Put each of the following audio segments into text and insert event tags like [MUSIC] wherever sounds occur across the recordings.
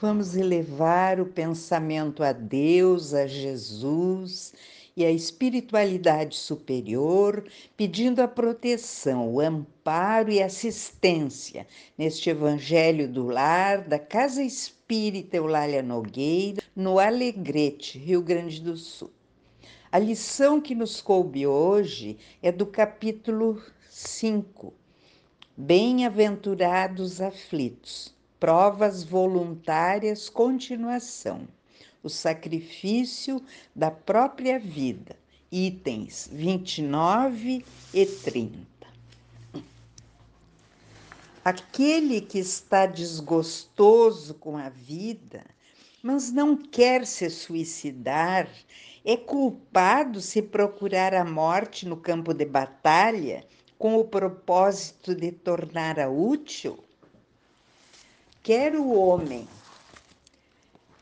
Vamos elevar o pensamento a Deus, a Jesus e a espiritualidade superior, pedindo a proteção, o amparo e assistência neste Evangelho do Lar da Casa Espírita Eulália Nogueira, no Alegrete, Rio Grande do Sul. A lição que nos coube hoje é do capítulo 5. Bem-aventurados aflitos provas voluntárias, continuação, o sacrifício da própria vida, itens 29 e 30. Aquele que está desgostoso com a vida, mas não quer se suicidar, é culpado se procurar a morte no campo de batalha com o propósito de torná-a útil? Quer o homem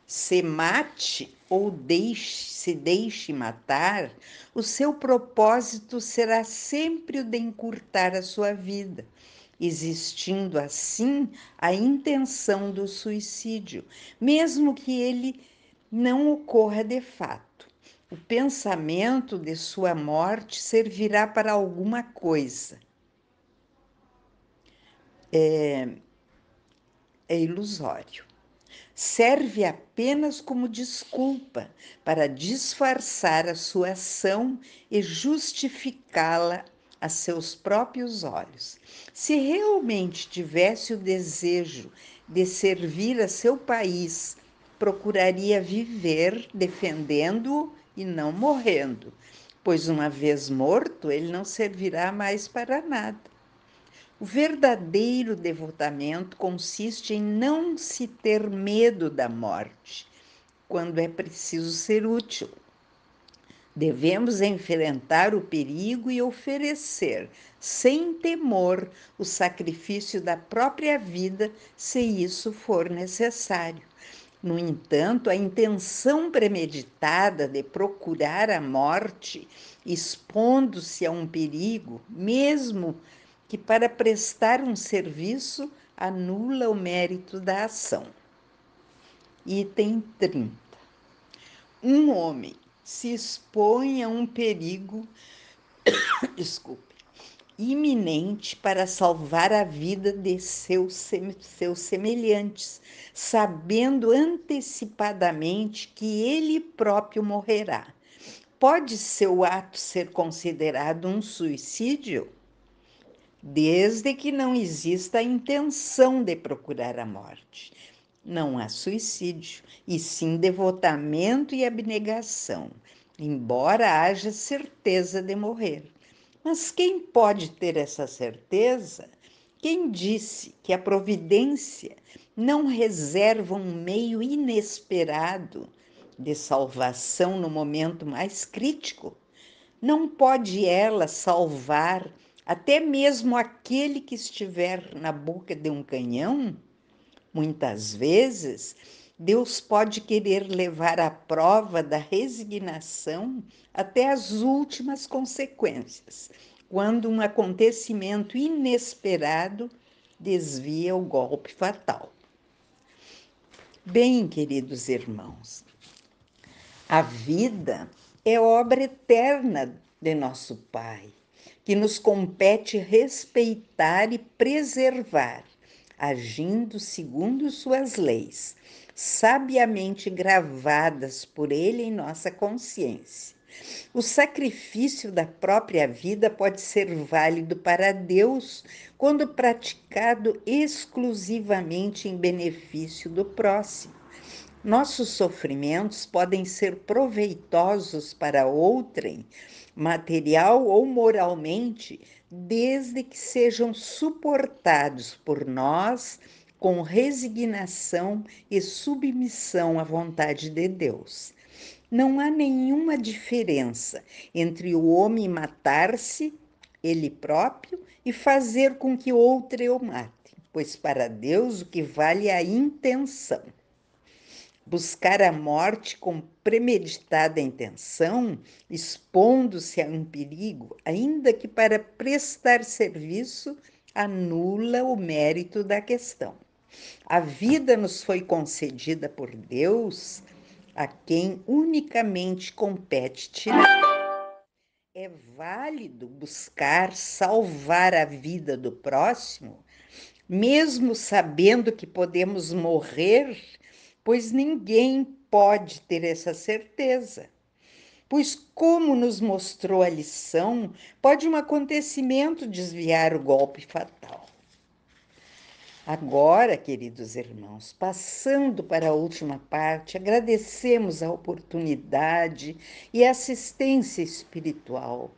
se mate ou deixe, se deixe matar, o seu propósito será sempre o de encurtar a sua vida, existindo assim a intenção do suicídio, mesmo que ele não ocorra de fato. O pensamento de sua morte servirá para alguma coisa. É, é ilusório. Serve apenas como desculpa para disfarçar a sua ação e justificá-la a seus próprios olhos. Se realmente tivesse o desejo de servir a seu país, procuraria viver defendendo-o e não morrendo, pois uma vez morto, ele não servirá mais para nada. O verdadeiro devotamento consiste em não se ter medo da morte, quando é preciso ser útil. Devemos enfrentar o perigo e oferecer, sem temor, o sacrifício da própria vida, se isso for necessário. No entanto, a intenção premeditada de procurar a morte, expondo-se a um perigo, mesmo que para prestar um serviço anula o mérito da ação. Item 30. Um homem se expõe a um perigo, [COUGHS] desculpe, iminente para salvar a vida de seus, seus semelhantes, sabendo antecipadamente que ele próprio morrerá. Pode seu ato ser considerado um suicídio? Desde que não exista a intenção de procurar a morte. Não há suicídio, e sim devotamento e abnegação, embora haja certeza de morrer. Mas quem pode ter essa certeza? Quem disse que a providência não reserva um meio inesperado de salvação no momento mais crítico? Não pode ela salvar até mesmo aquele que estiver na boca de um canhão, muitas vezes, Deus pode querer levar a prova da resignação até as últimas consequências, quando um acontecimento inesperado desvia o golpe fatal. Bem, queridos irmãos, a vida é obra eterna de nosso Pai que nos compete respeitar e preservar, agindo segundo suas leis, sabiamente gravadas por ele em nossa consciência. O sacrifício da própria vida pode ser válido para Deus quando praticado exclusivamente em benefício do próximo. Nossos sofrimentos podem ser proveitosos para outrem material ou moralmente, desde que sejam suportados por nós com resignação e submissão à vontade de Deus. Não há nenhuma diferença entre o homem matar-se ele próprio e fazer com que outro o mate, pois para Deus o que vale é a intenção buscar a morte com premeditada intenção, expondo-se a um perigo, ainda que para prestar serviço, anula o mérito da questão. A vida nos foi concedida por Deus, a quem unicamente compete tirar. É válido buscar salvar a vida do próximo, mesmo sabendo que podemos morrer, pois ninguém pode ter essa certeza. Pois, como nos mostrou a lição, pode um acontecimento desviar o golpe fatal. Agora, queridos irmãos, passando para a última parte, agradecemos a oportunidade e a assistência espiritual.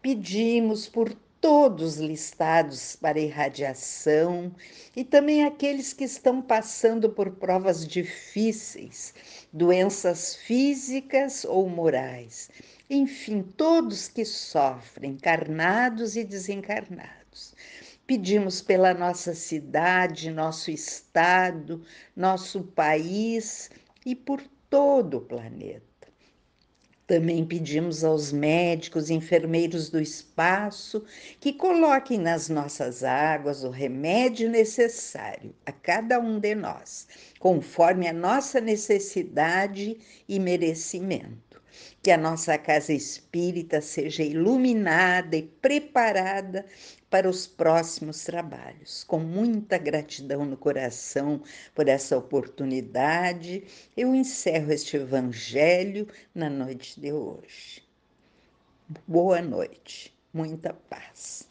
Pedimos por todos listados para irradiação e também aqueles que estão passando por provas difíceis, doenças físicas ou morais, enfim, todos que sofrem, encarnados e desencarnados. Pedimos pela nossa cidade, nosso estado, nosso país e por todo o planeta. Também pedimos aos médicos, enfermeiros do espaço que coloquem nas nossas águas o remédio necessário a cada um de nós, conforme a nossa necessidade e merecimento que a nossa casa espírita seja iluminada e preparada para os próximos trabalhos. Com muita gratidão no coração por essa oportunidade, eu encerro este evangelho na noite de hoje. Boa noite, muita paz.